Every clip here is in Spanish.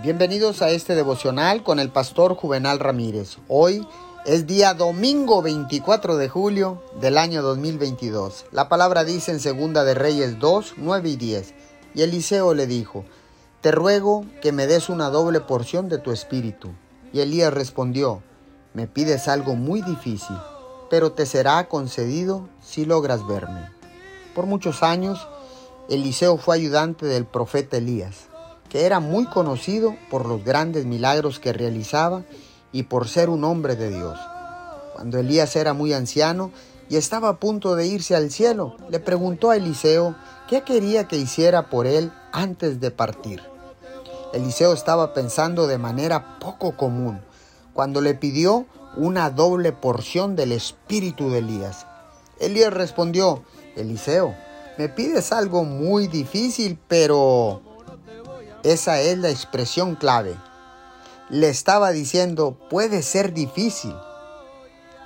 Bienvenidos a este devocional con el pastor Juvenal Ramírez. Hoy es día domingo 24 de julio del año 2022. La palabra dice en Segunda de Reyes 2, 9 y 10. Y Eliseo le dijo, Te ruego que me des una doble porción de tu espíritu. Y Elías respondió, Me pides algo muy difícil, pero te será concedido si logras verme. Por muchos años, Eliseo fue ayudante del profeta Elías que era muy conocido por los grandes milagros que realizaba y por ser un hombre de Dios. Cuando Elías era muy anciano y estaba a punto de irse al cielo, le preguntó a Eliseo qué quería que hiciera por él antes de partir. Eliseo estaba pensando de manera poco común cuando le pidió una doble porción del espíritu de Elías. Elías respondió, Eliseo, me pides algo muy difícil, pero esa es la expresión clave. Le estaba diciendo, puede ser difícil.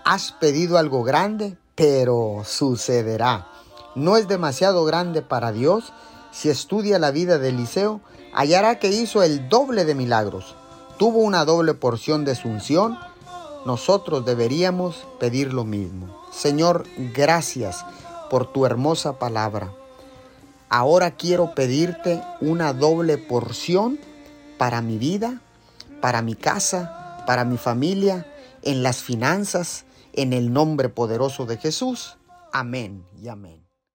Has pedido algo grande, pero sucederá. No es demasiado grande para Dios. Si estudia la vida de Eliseo, hallará que hizo el doble de milagros. Tuvo una doble porción de sunción. Nosotros deberíamos pedir lo mismo. Señor, gracias por tu hermosa palabra. Ahora quiero pedirte una doble porción para mi vida, para mi casa, para mi familia, en las finanzas, en el nombre poderoso de Jesús. Amén y amén.